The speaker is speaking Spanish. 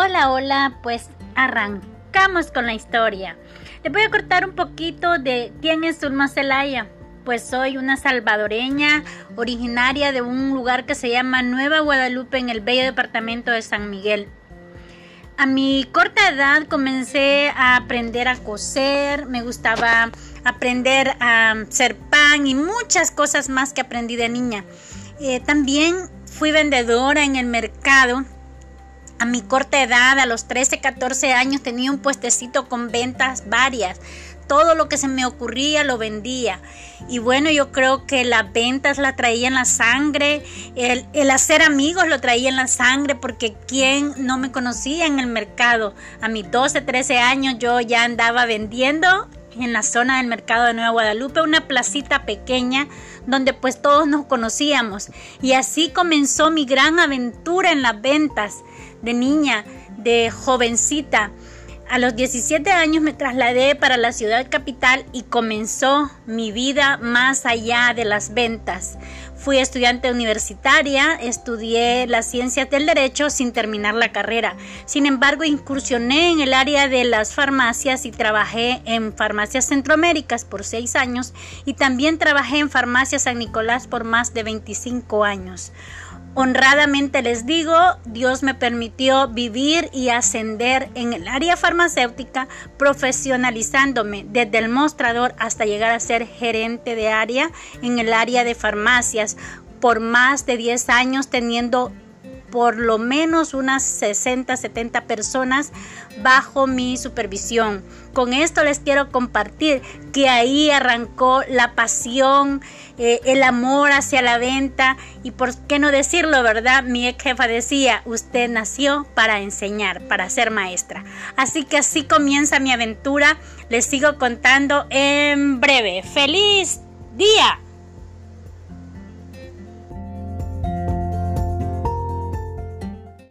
Hola, hola, pues arrancamos con la historia. Les voy a cortar un poquito de quién es Zulma Celaya. Pues soy una salvadoreña originaria de un lugar que se llama Nueva Guadalupe en el bello departamento de San Miguel. A mi corta edad comencé a aprender a coser, me gustaba aprender a hacer pan y muchas cosas más que aprendí de niña. Eh, también fui vendedora en el mercado mi corta edad, a los 13, 14 años, tenía un puestecito con ventas varias. Todo lo que se me ocurría lo vendía. Y bueno, yo creo que las ventas la traía en la sangre, el, hacer amigos lo traía en la sangre, porque quien no me conocía en el mercado. A mis 12, 13 años yo ya andaba vendiendo en la zona del mercado de Nueva Guadalupe, una placita pequeña donde pues todos nos conocíamos. Y así comenzó mi gran aventura en las ventas de niña, de jovencita. A los 17 años me trasladé para la ciudad capital y comenzó mi vida más allá de las ventas. Fui estudiante universitaria, estudié las ciencias del derecho sin terminar la carrera. Sin embargo, incursioné en el área de las farmacias y trabajé en Farmacias Centroaméricas por seis años y también trabajé en Farmacia San Nicolás por más de 25 años. Honradamente les digo, Dios me permitió vivir y ascender en el área farmacéutica, profesionalizándome desde el mostrador hasta llegar a ser gerente de área en el área de por más de 10 años teniendo por lo menos unas 60, 70 personas bajo mi supervisión. Con esto les quiero compartir que ahí arrancó la pasión, eh, el amor hacia la venta y por qué no decirlo, ¿verdad? Mi ex jefa decía, usted nació para enseñar, para ser maestra. Así que así comienza mi aventura. Les sigo contando en breve. ¡Feliz día!